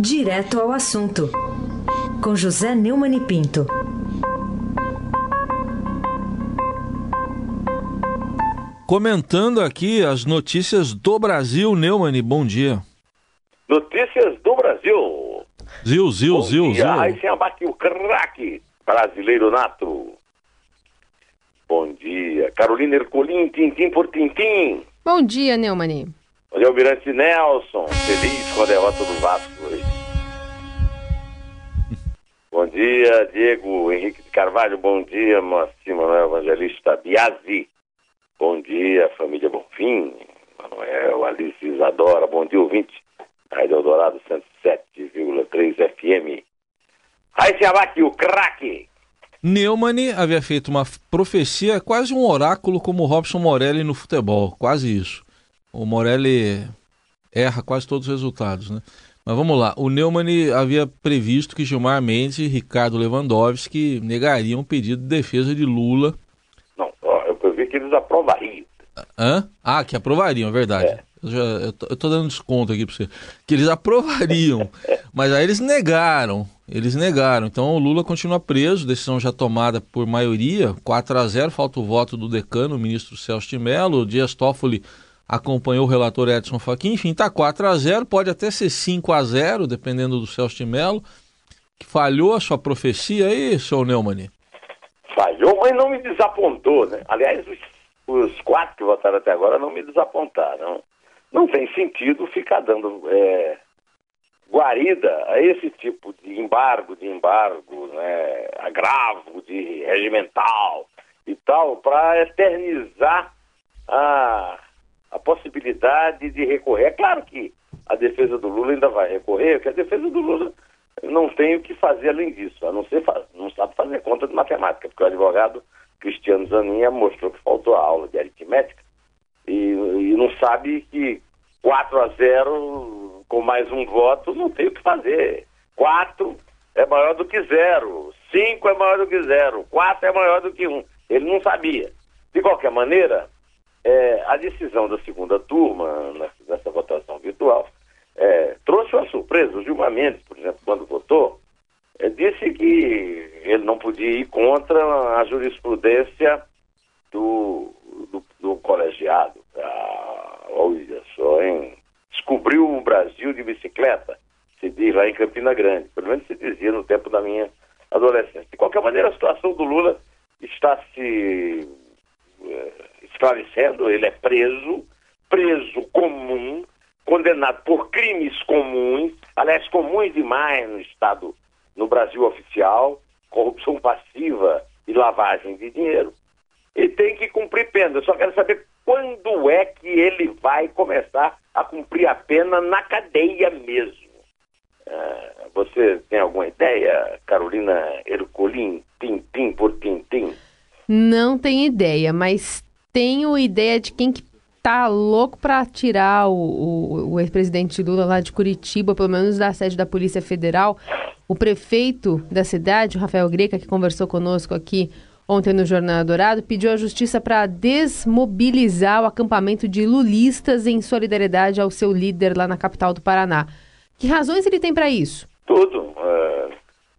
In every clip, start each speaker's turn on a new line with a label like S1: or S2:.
S1: Direto ao assunto, com José Neumann e Pinto.
S2: Comentando aqui as notícias do Brasil, Neumann, bom dia.
S3: Notícias do Brasil.
S2: Zil, zil,
S3: Bom
S2: zil,
S3: dia,
S2: zil.
S3: Aí se abate o craque brasileiro nato. Bom dia. Carolina Ercolim, tintim por tintim.
S4: Bom dia, Neumani.
S3: Bom dia, Almirante Nelson. Feliz com a derrota do Vasco hoje. Bom dia, Diego Henrique de Carvalho. Bom dia, Moacir Manuel Evangelista Biasi. Bom dia, família Bonfim. Manuel, Alice Isadora. Bom dia, ouvinte. Rádio Eldorado 107,3 FM. Aí se abate o craque.
S2: Neumann havia feito uma profecia, quase um oráculo como Robson Morelli no futebol, quase isso. O Morelli erra quase todos os resultados, né? Mas vamos lá, o Neumann havia previsto que Gilmar Mendes e Ricardo Lewandowski negariam o pedido de defesa de Lula.
S3: Não, eu previ que eles aprovariam.
S2: Hã? Ah, que aprovariam, é verdade.
S3: É.
S2: Eu, já, eu, tô, eu tô dando desconto aqui pra você. Que eles aprovariam, mas aí eles negaram. Eles negaram. Então o Lula continua preso, decisão já tomada por maioria, 4 a 0 falta o voto do decano, o ministro Celso de Mello. O Dias Toffoli acompanhou o relator Edson Fachin. Enfim, tá 4 a 0 pode até ser 5 a 0 dependendo do Celso de Mello. Falhou a sua profecia aí, seu Neumann?
S3: Falhou, mas não me desapontou, né? Aliás, os, os quatro que votaram até agora não me desapontaram. Não tem sentido ficar dando é, guarida a esse tipo de embargo, de embargo, né, agravo, de regimental e tal, para eternizar a, a possibilidade de recorrer. É claro que a defesa do Lula ainda vai recorrer, porque a defesa do Lula não tem o que fazer além disso, a não ser não sabe fazer conta de matemática, porque o advogado Cristiano Zaninha mostrou que faltou a aula de aritmética e, e não sabe que 4 a 0 com mais um voto não tem o que fazer. 4 é maior do que 0, 5 é maior do que 0, 4 é maior do que 1. Ele não sabia. De qualquer maneira, é, a decisão da segunda turma, nessa, votação virtual, é, trouxe uma surpresa. O Gilmar Mendes, por exemplo, quando votou, é, disse que ele não podia ir contra a jurisprudência do, do, do colegiado. Ah, olha só, hein? Descobriu o Brasil de bicicleta, se diz lá em Campina Grande. Pelo menos se dizia no tempo da minha adolescência. De qualquer maneira, a situação do Lula está se eh, esclarecendo. Ele é preso, preso comum, condenado por crimes comuns, aliás, comuns demais no Estado, no Brasil oficial, corrupção passiva e lavagem de dinheiro e tem que cumprir pena. Eu só quero saber quando é que ele vai começar a cumprir a pena na cadeia mesmo. Ah, você tem alguma ideia, Carolina Ercolim, tintim por tintim?
S4: Não tenho ideia, mas tenho ideia de quem que tá louco pra tirar o, o, o ex-presidente Lula lá de Curitiba, pelo menos da sede da Polícia Federal. O prefeito da cidade, o Rafael Greca, que conversou conosco aqui ontem no Jornal Dourado, pediu à justiça para desmobilizar o acampamento de lulistas em solidariedade ao seu líder lá na capital do Paraná. Que razões ele tem para isso?
S3: Tudo. ah,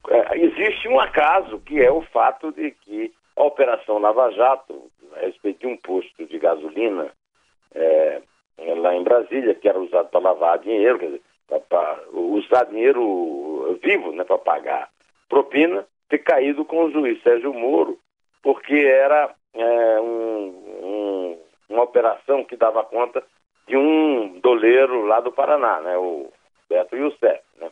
S3: é, existe um acaso, que é o fato de que a Operação Lava Jato, a respeito de um posto de gasolina é, lá em Brasília, que era usado para lavar dinheiro, quer dizer, para usar dinheiro vivo né, para pagar propina, ter caído com o juiz Sérgio Moro, porque era é, um- um- uma operação que dava conta de um doleiro lá do Paraná, né, o Beto Youssef. Né?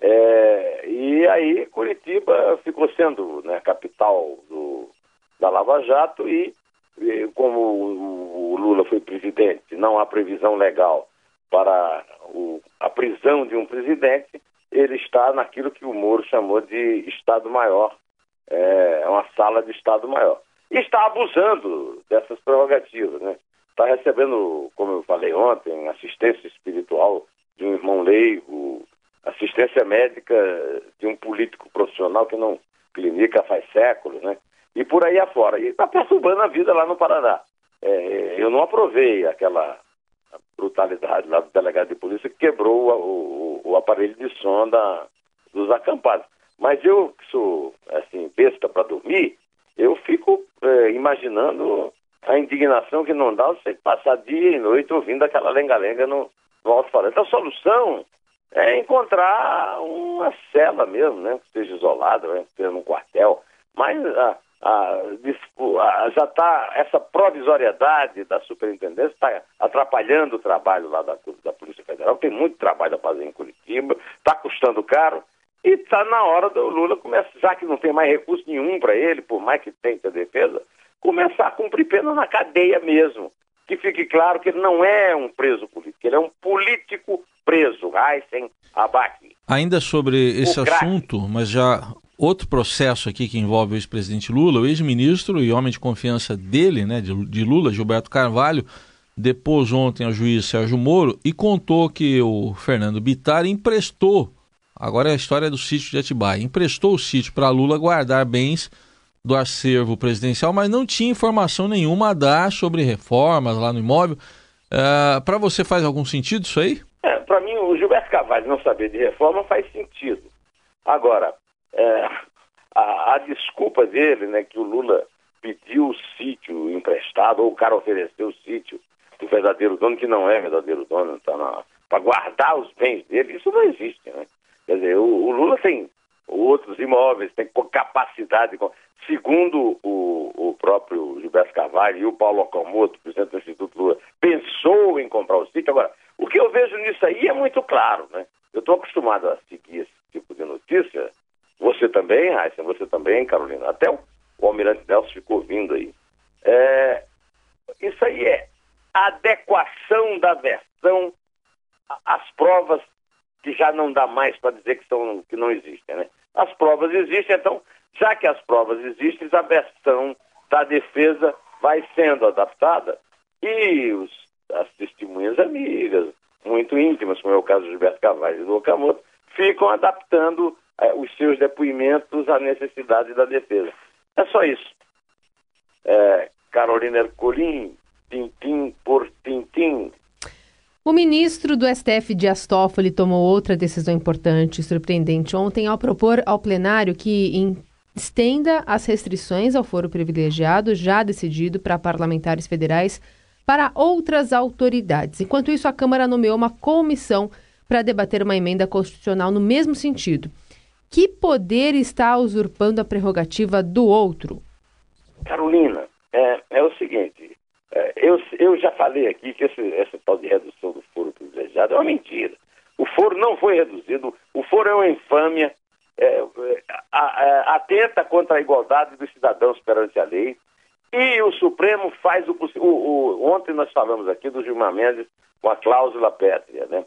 S3: É, e aí Curitiba ficou sendo né, capital do, da Lava Jato e como o, Lula foi presidente, não há previsão legal para o- a prisão de um presidente, ele está naquilo que o Moro chamou de Estado-Maior, é uma sala de Estado-Maior. E está abusando dessas prerrogativas, né? Está recebendo, como eu falei ontem, assistência espiritual de um irmão leigo, assistência médica de um político profissional que não clinica faz séculos, né? E por aí afora. E está perturbando a vida lá no Paraná. É, eu não aprovei aquela brutalidade lá do delegado de polícia que quebrou o, o, o aparelho de som da, dos acampados. Mas eu, que sou assim, besta para dormir, eu fico é, imaginando a indignação que não dá você passar dia e noite ouvindo aquela lenga-lenga no, no alto-falante. A solução é encontrar uma cela mesmo, né? Que esteja isolada, né, esteja num quartel. Mas a, já está, essa provisoriedade da superintendência está atrapalhando o trabalho lá da, da Polícia Federal. Tem muito trabalho a fazer em Curitiba, está custando caro. E está na hora do Lula começar, já que não tem mais recurso nenhum para ele, por mais que tente a defesa, começar a cumprir pena na cadeia mesmo. Que fique claro que ele não é um preso político, ele é um político preso, Aysen Abac.
S2: Ainda sobre esse assunto, mas já outro processo aqui que envolve o ex-presidente Lula, o ex-ministro e homem de confiança dele, né, de, de Lula, Gilberto Carvalho, depôs ontem ao juiz Sérgio Moro e contou que o Fernando Bittar emprestou Agora é a história do sítio de Atibaia. Emprestou o sítio para Lula guardar bens do acervo presidencial, mas não tinha informação nenhuma a dar sobre reformas lá no imóvel. Uh, é, para você faz algum sentido isso aí?
S3: É, para mim, o Gilberto Carvalho não saber de reforma faz sentido. Agora, é, a, a, desculpa dele, né, que o Lula pediu o sítio emprestado, ou o cara ofereceu o sítio do verdadeiro dono, que não é verdadeiro dono, tá para guardar os bens dele, isso não existe, né? Quer dizer, o, o Lula tem outros imóveis, tem capacidade. Segundo o, o próprio Gilberto Carvalho e o Paulo Okamoto, presidente do Instituto Lula, pensou em comprar o sítio. Agora, o que eu vejo nisso aí é muito claro, né? Eu estou acostumado a seguir esse tipo de notícia. Você também, Raíssa, você também, Carolina. Até o, o Almirante Nelson ficou vindo aí. É, isso aí é adequação da versão às provas que já não dá mais para dizer que, são, que não existem. Né? As provas existem, então, já que as provas existem, a versão da defesa vai sendo adaptada e os, as testemunhas amigas, muito íntimas, como é o caso do Gilberto Carvalho e do Okamoto, ficam adaptando os seus depoimentos à necessidade da defesa. É só isso. É, Carolina Ercolim, tintim por tintim,
S4: o ministro do STF, Dias Toffoli, tomou outra decisão importante e surpreendente ontem ao propor ao plenário que estenda as restrições ao foro privilegiado já decidido para parlamentares federais para outras autoridades. Enquanto isso, a Câmara nomeou uma comissão para debater uma emenda constitucional no mesmo sentido. Que poder está usurpando a prerrogativa do outro?
S3: Carolina, é, é o seguinte: é, eu, eu já falei aqui que esse, essa tal de redução do foro privilegiado é uma mentira. O foro não foi reduzido, o foro é uma infâmia, é, é, atenta contra a igualdade dos cidadãos perante a lei, e o Supremo faz o possível. Ontem nós falamos aqui do Gilmar Mendes com a cláusula pétrea, né?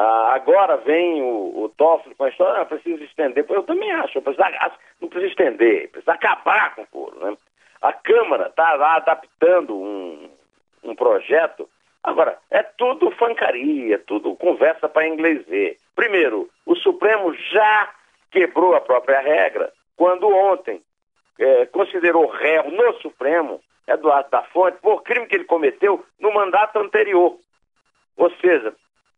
S3: Ah, agora vem o, o Toffoli com a história, ah, precisa estender. Eu também acho, não precisa estender, precisa acabar com o foro, né? A Câmara está lá adaptando um, um projeto. Agora, é tudo fancaria, tudo conversa para inglês ver. Primeiro, o Supremo já quebrou a própria regra quando ontem é, considerou réu no Supremo Eduardo da Fonte por crime que ele cometeu no mandato anterior. Ou seja,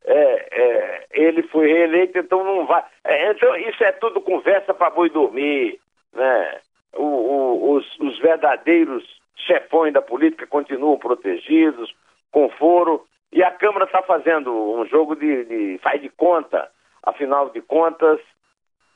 S3: é, é, ele foi reeleito, então não vai. É, então, isso é tudo conversa para boi dormir. Né? o, o, os, os verdadeiros chefões da política continuam protegidos, com foro, e a Câmara está fazendo um jogo de, de faz de conta. Afinal de contas,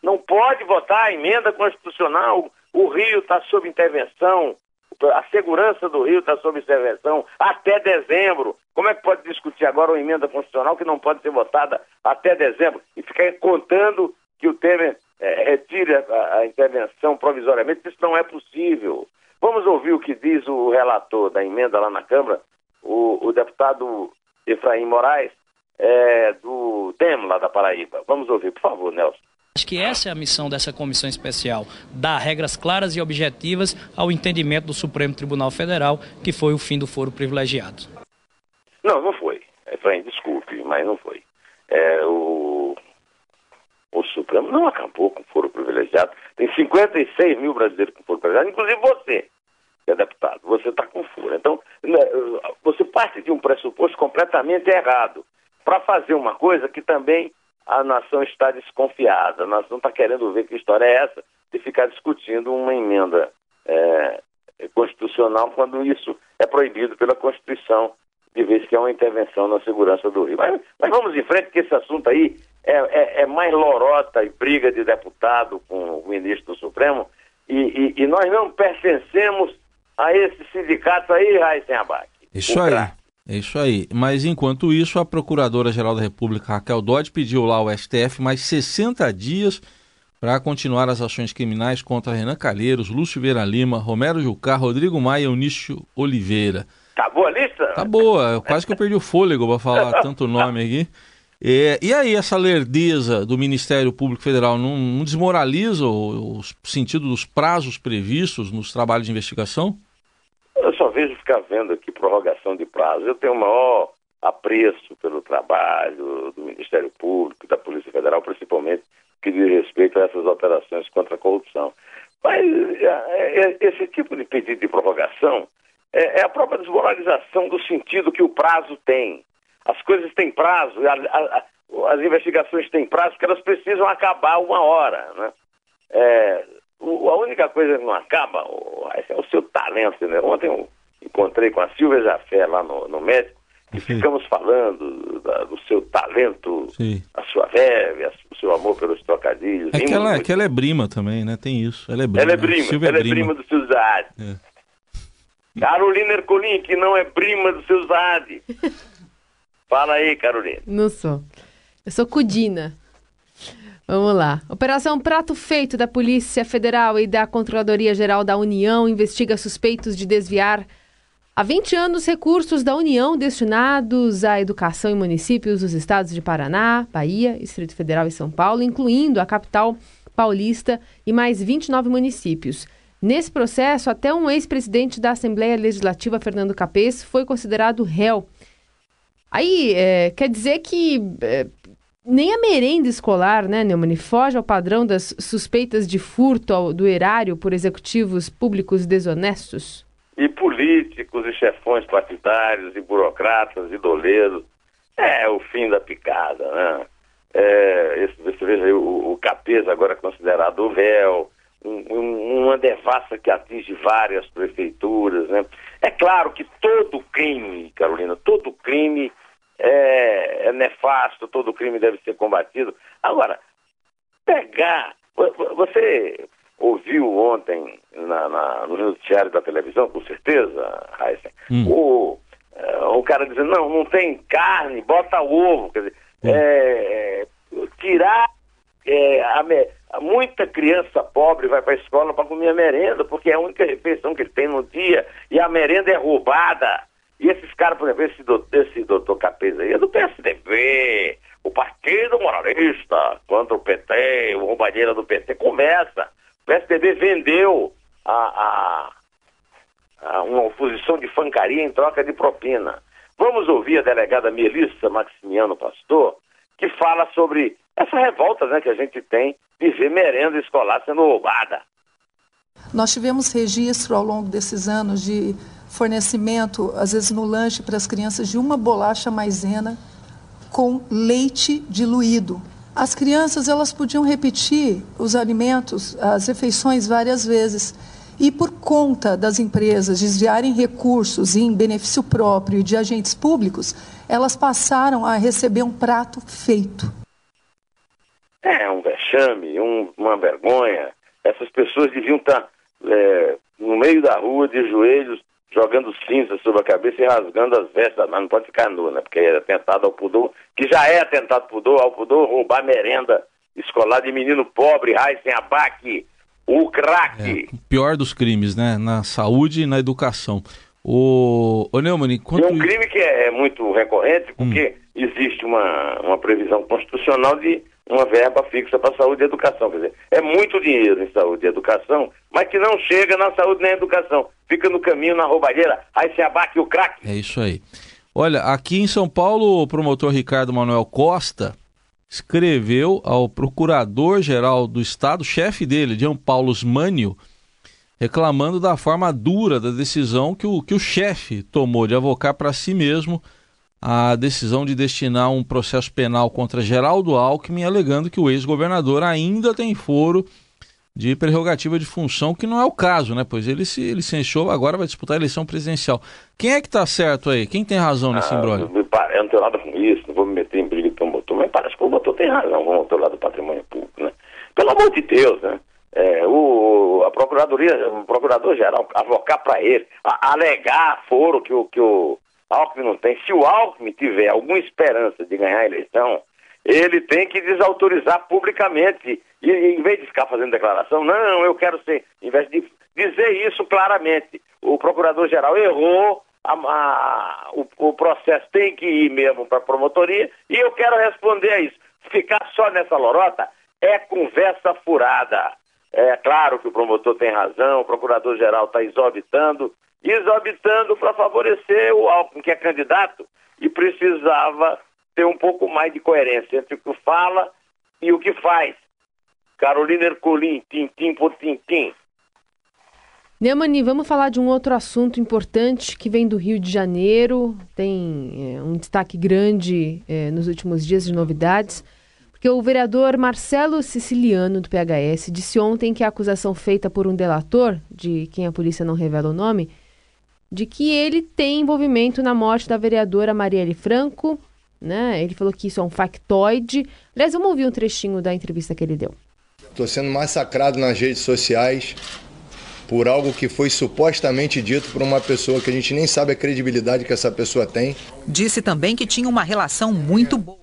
S3: não pode votar a emenda constitucional. O Rio está sob intervenção, a segurança do Rio está sob intervenção até dezembro. Como é que pode discutir agora uma emenda constitucional que não pode ser votada até dezembro? E ficar contando que o Temer é, retire a, a, intervenção provisoriamente, isso não é possível. Vamos ouvir o que diz o relator da emenda lá na Câmara, o, o deputado Efraim Moraes, é, do DEM lá da Paraíba. Vamos ouvir, por favor, Nelson.
S5: Acho que essa é a missão dessa comissão especial, dar regras claras e objetivas ao entendimento do Supremo Tribunal Federal, que foi o fim do foro privilegiado.
S3: Não, não foi. Efraim, desculpe, mas não foi. É, o o Supremo não acabou com foro privilegiado. Tem 56 mil brasileiros com foro privilegiado, inclusive você, que é deputado. Você está com foro. Então, né, você parte de um pressuposto completamente errado para fazer uma coisa que também a nação está desconfiada, a nação está querendo ver que história é essa de ficar discutindo uma emenda é, constitucional quando isso é proibido pela Constituição, de vez que é uma intervenção na segurança do Rio. Mas, mas vamos em frente, que esse assunto aí é, é, é, mais lorota e briga de deputado com o ministro do Supremo, e, e, e nós não pertencemos a esse sindicato aí, Raíssen Abac.
S2: Isso aí. É isso aí. Mas enquanto isso, a Procuradora-Geral da República, Raquel Dodge, pediu lá ao STF mais 60 dias para continuar as ações criminais contra Renan Calheiros, Lúcio Vieira Lima, Romero Jucá, Rodrigo Maia e Eunício Oliveira.
S3: Tá boa a lista?
S2: Tá boa. Quase que eu perdi o fôlego para falar tanto nome aqui. É, e aí, essa lerdeza do Ministério Público Federal não, não desmoraliza o, o, sentido dos prazos previstos nos trabalhos de investigação?
S3: Só vejo ficar vendo aqui prorrogação de prazo. Eu tenho o maior apreço pelo trabalho do Ministério Público, da Polícia Federal, principalmente que diz respeito a essas operações contra a corrupção. Mas é, é, esse tipo de pedido de prorrogação é, é a própria desmoralização do sentido que o prazo tem. As coisas têm prazo, as investigações têm prazo, porque elas precisam acabar uma hora. Né? É, o, a única coisa que não acaba é o seu talento. Né? Ontem eu encontrei com a Silvia Jafé lá no, no médico e Sim. ficamos falando da, do seu talento, Sim. a sua verve, o seu amor pelos trocadilhos.
S2: É que ela, que ela é brima também, né? Tem isso. Ela é brima.
S3: Ela é brima, Silvia ela é brima, brima do seu Zad. É. Carolina Ercolim, que não é prima do seu Zad. Fala aí, Carolina.
S4: Não sou. Eu sou Cudina. Vamos lá. Operação Prato Feito da Polícia Federal e da Controladoria Geral da União investiga suspeitos de desviar há 20 anos recursos da União destinados à educação em municípios dos estados de Paraná, Bahia, Distrito Federal e São Paulo, incluindo a capital paulista e mais 29 municípios. Nesse processo, até um ex-presidente da Assembleia Legislativa, Fernando Capês, foi considerado réu. Aí, é, quer dizer que é, nem a merenda escolar, né, Neumann, foge ao padrão das suspeitas de furto ao, do erário por executivos públicos desonestos?
S3: E políticos e chefões partidários e burocratas e doleiros. É o fim da picada, né? É, esse, você veja aí, o, o Capesa agora considerado o véu, um, um, uma devassa que atinge várias prefeituras, né? É claro que todo crime, Carolina, todo crime é, é nefasto, todo crime deve ser combatido. Agora, pegar. Você ouviu ontem na, na, no noticiário da televisão, com certeza, Heisen, hum. o, é, o cara dizendo, não, não tem carne, bota ovo. Quer dizer, hum. é, tirar é, a, muita criança pobre vai para a escola para comer a merenda, porque é a única refeição que ele tem no dia, e a merenda é roubada. E esses caras, por exemplo, esse doutor, esse doutor Capês aí é do PSDB, o Partido Moralista contra o PT, o roubalheira do PT, começa. Vendeu a, a, a uma oposição de fancaria em troca de propina. Vamos ouvir a delegada Melissa Maximiano Pastor, que fala sobre essa revolta né, que a gente tem de ver merenda escolar sendo roubada.
S6: Nós tivemos registro ao longo desses anos de fornecimento, às vezes no lanche para as crianças, de uma bolacha maisena com leite diluído. As crianças elas podiam repetir os alimentos, as refeições várias vezes. E por conta das empresas desviarem recursos em benefício próprio e de agentes públicos, elas passaram a receber um prato feito.
S3: É um vexame, um, uma vergonha. Essas pessoas deviam estar é, no meio da rua, de joelhos, jogando cinza sobre a cabeça e rasgando as vestes, mas não pode ficar nu, né? Porque é atentado ao pudor, que já é atentado pudor, ao pudor, roubar merenda escolar de menino pobre, raiz sem abaque, o crack.
S2: É, o pior dos crimes, né? Na saúde e na educação. O, o Neumann, quanto...
S3: É um crime que é, é muito recorrente, porque hum. existe uma, uma previsão constitucional de uma verba fixa para saúde e educação. Quer dizer, é muito dinheiro em saúde e educação, mas que não chega na saúde nem na educação. Fica no caminho, na roubalheira, aí se abaque o craque.
S2: É isso aí. Olha, aqui em São Paulo, o promotor Ricardo Manuel Costa escreveu ao procurador-geral do Estado, chefe dele, Jean Paulo Mânio, reclamando da forma dura da decisão que o, que o chefe tomou de avocar para si mesmo a decisão de destinar um processo penal contra Geraldo Alckmin, alegando que o ex-governador ainda tem foro de prerrogativa de função, que não é o caso, né? Pois ele se licenciou, agora vai disputar a eleição presidencial. Quem é que está certo aí? Quem tem razão nesse ah, embrólio?
S3: Eu não tenho nada com isso, não vou me meter em briga de promotor, mas parece que o promotor tem razão, o promotor lá do patrimônio público, né? Pelo amor de Deus, né? É, o, a Procuradoria, o Procurador-Geral avocar para ele, a, alegar foro que o, que o Alckmin não tem. Se o Alckmin tiver alguma esperança de ganhar a eleição, ele tem que desautorizar publicamente. E em vez de ficar fazendo declaração, não, eu quero ser, em vez de dizer isso claramente, o procurador-geral errou, a, a, o, o, processo tem que ir mesmo para a promotoria e eu quero responder a isso. Ficar só nessa lorota é conversa furada. É claro que o promotor tem razão, o procurador-geral está exorbitando, exorbitando para favorecer Alckmin, que é candidato, e precisava ter um pouco mais de coerência entre o que fala e o que faz. Carolina Ercolim, tintim por tintim.
S4: Neumani, vamos falar de um outro assunto importante que vem do Rio de Janeiro, tem é, um destaque grande é, nos últimos dias de novidades, porque o vereador Marcelo Siciliano, do PHS, disse ontem que a acusação feita por um delator, de quem a polícia não revela o nome, de que ele tem envolvimento na morte da vereadora Marielle Franco, né? Ele falou que isso é um factoide. Aliás, vamos ouvir um trechinho da entrevista que ele deu.
S7: Estou sendo massacrado nas redes sociais por algo que foi supostamente dito por uma pessoa que a gente nem sabe a credibilidade que essa pessoa tem.
S8: Disse também que tinha uma relação muito boa.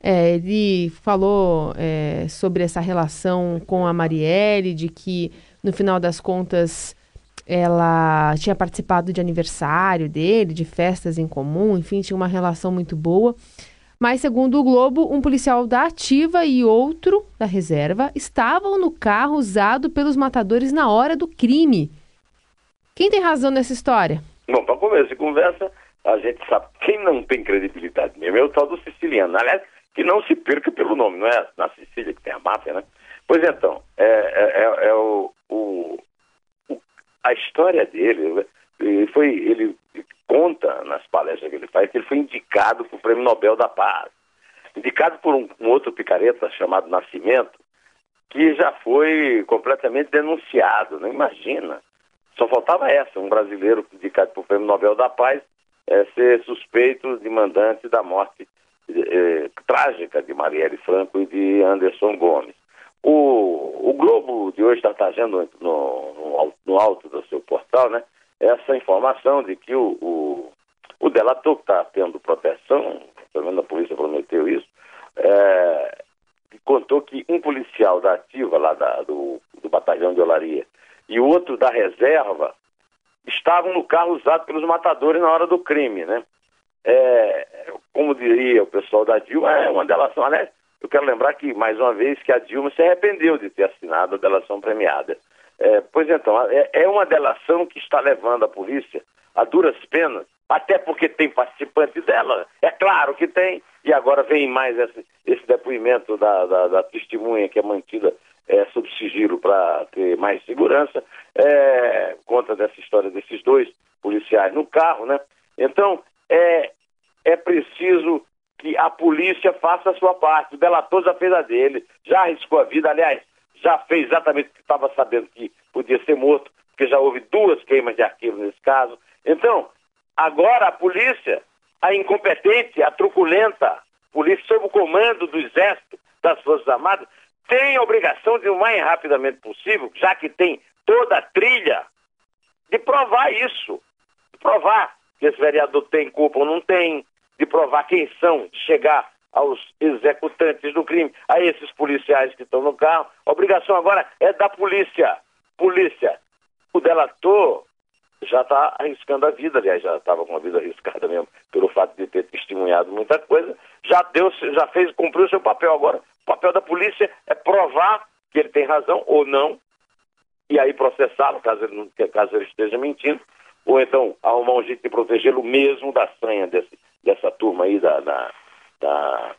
S4: É, ele falou é, sobre essa relação com a Marielle, de que no final das contas ela tinha participado de aniversário dele, de festas em comum, enfim, tinha uma relação muito boa. Mas, segundo o Globo, um policial da ativa e outro da reserva estavam no carro usado pelos matadores na hora do crime. Quem tem razão nessa história?
S3: Bom, para começo de conversa, a gente sabe quem não tem credibilidade mesmo é o tal do siciliano. Aliás, que não se perca pelo nome, não é na Sicília que tem a máfia, né? Pois então, é, é, é, é o, o, a história dele, ele, foi, ele conta nas palestras que ele faz que ele foi indicado para o Prêmio Nobel da Paz. Indicado por um, um outro picareta chamado Nascimento, que já foi completamente denunciado, não né? imagina. Só faltava essa, um brasileiro indicado para o Prêmio Nobel da Paz é, ser suspeito de mandante da morte é, trágica de Marielle Franco e de Anderson Gomes. O, o Globo de hoje está trazendo no, no, alto do seu portal, né? Essa informação de que o, o, o delator que está tendo proteção, pelo menos a polícia prometeu isso, é, contou que um policial da ativa lá da, do, do batalhão de Olaria e o outro da reserva estavam no carro usado pelos matadores na hora do crime, né? É, como diria o pessoal da Dilma, é uma delação, aliás, eu quero lembrar que, mais uma vez, que a Dilma se arrependeu de ter assinado a delação premiada. É, pois então, é, é uma delação que está levando a polícia a duras penas, até porque tem participante dela, é claro que tem, e agora vem mais esse, esse depoimento da, da, da, testemunha que é mantida é, sob sigilo para ter mais segurança, é, conta dessa história desses dois policiais no carro, né? Então, é, é preciso que a polícia faça a sua parte. O delator já fez a dele, já arriscou a vida, aliás, já fez exatamente o que estava sabendo que podia ser morto, porque já houve duas queimas de arquivo nesse caso. Então, agora a polícia, a incompetente, a truculenta, polícia sob o comando do Exército, das Forças Armadas, tem a obrigação de, o mais rapidamente possível, já que tem toda a trilha, de provar isso. De provar que esse vereador tem culpa ou não tem, de provar quem são, de chegar aos executantes do crime, a esses policiais que estão no carro. A obrigação agora é da polícia. Polícia. O delator já está arriscando a vida, aliás, já estava com a vida arriscada mesmo, pelo fato de ter testemunhado muita coisa, já deu, já fez, cumpriu o seu papel. Agora, o papel da polícia é provar que ele tem razão ou não, e aí processá-lo, caso ele, caso ele esteja mentindo, ou então arrumar um jeito de protegê-lo mesmo da sanha desse, dessa turma aí da, da, da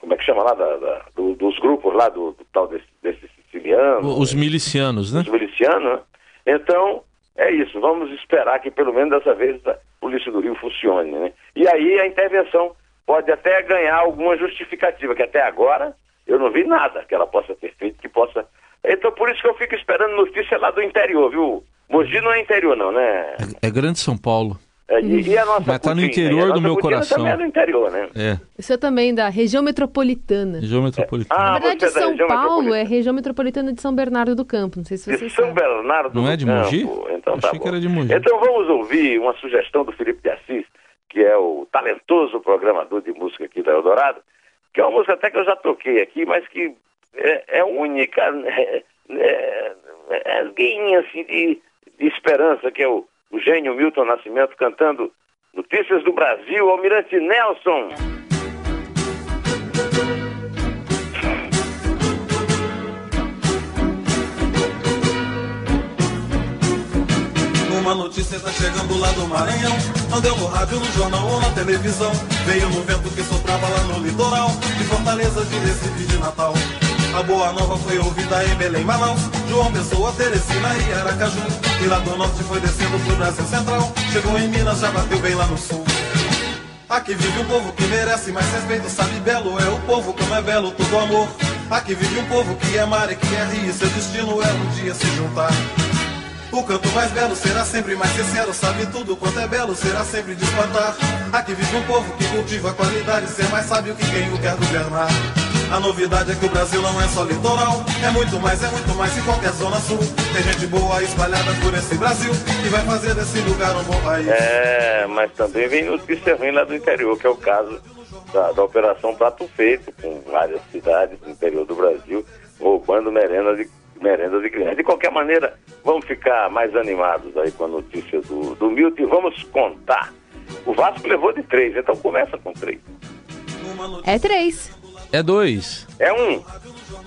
S3: como é que chama lá, da, da, do, dos grupos lá, do, do tal desse, desse siciliano.
S2: Os milicianos, né?
S3: Os milicianos, né? Então, é isso, vamos esperar que pelo menos dessa vez a Polícia do Rio funcione, né? E aí a intervenção pode até ganhar alguma justificativa, que até agora eu não vi nada que ela possa ter feito, que possa. Então por isso que eu fico esperando notícia lá do interior, viu? Mogi não é interior, não, né?
S2: É, é Grande São Paulo.
S3: É, e, e, a nossa
S2: Mas tá no interior do meu coração.
S3: também é do interior, né?
S2: É.
S4: Isso é também da região metropolitana.
S2: Região metropolitana.
S3: Ah,
S4: Na verdade,
S3: você é da
S4: São
S3: região
S4: Paulo
S3: metropolitana.
S4: é região metropolitana de São Bernardo do Campo. Não sei se
S3: De
S4: vocês
S3: São. Bernardo
S2: Não
S3: do
S2: é de
S3: Campo.
S2: Mogi?
S3: Então tá
S2: Achei que
S3: bom.
S2: era de Mogi.
S3: Então vamos ouvir uma sugestão do Felipe de Assis, que é o talentoso programador de música aqui da Eldorado, que é uma música até que eu já toquei aqui, mas que é, é única, é, é, é alguém assim de, de esperança, que é o, o gênio Milton Nascimento cantando Notícias do Brasil, Almirante Nelson.
S9: Uma notícia tá chegando lá do Maranhão. Não deu no rádio, no jornal ou na televisão. Veio no vento que soprava lá no litoral. De Fortaleza, de Recife, de Natal. A boa nova foi ouvida em Belém, Manaus. João Pessoa, Teresina e Aracaju. E lá do norte foi descendo pro Brasil Central. Chegou em Minas, já bateu bem lá no sul. Aqui vive um povo que merece mais respeito, sabe belo é o povo como é belo todo amor. Aqui vive um povo que é mar e que é rio, seu destino é um dia se juntar. O canto mais belo será sempre mais sincero, sabe tudo quanto é belo, será sempre de espantar. Aqui vive um povo que cultiva a qualidade, ser mais sábio que quem o quer governar. A novidade é que o Brasil não é só litoral, é muito mais, é muito mais que qualquer zona sul. Tem gente boa espalhada por esse Brasil, que vai fazer desse lugar um bom país.
S3: É, mas também vem notícia ruim lá do interior, que é o caso da, da Operação Prato Feito, com várias cidades do interior do Brasil, roubando merenda de, merenda de crianças. De qualquer maneira, vamos ficar mais animados aí com a notícia do, do Milton e vamos contar. O Vasco levou de três, então começa com três.
S4: É três.
S2: É dois.
S3: É um.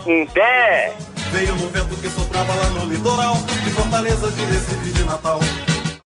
S3: Em pé.
S9: Veio no vento que soprava lá no litoral, de Fortaleza, de Recife, de Natal.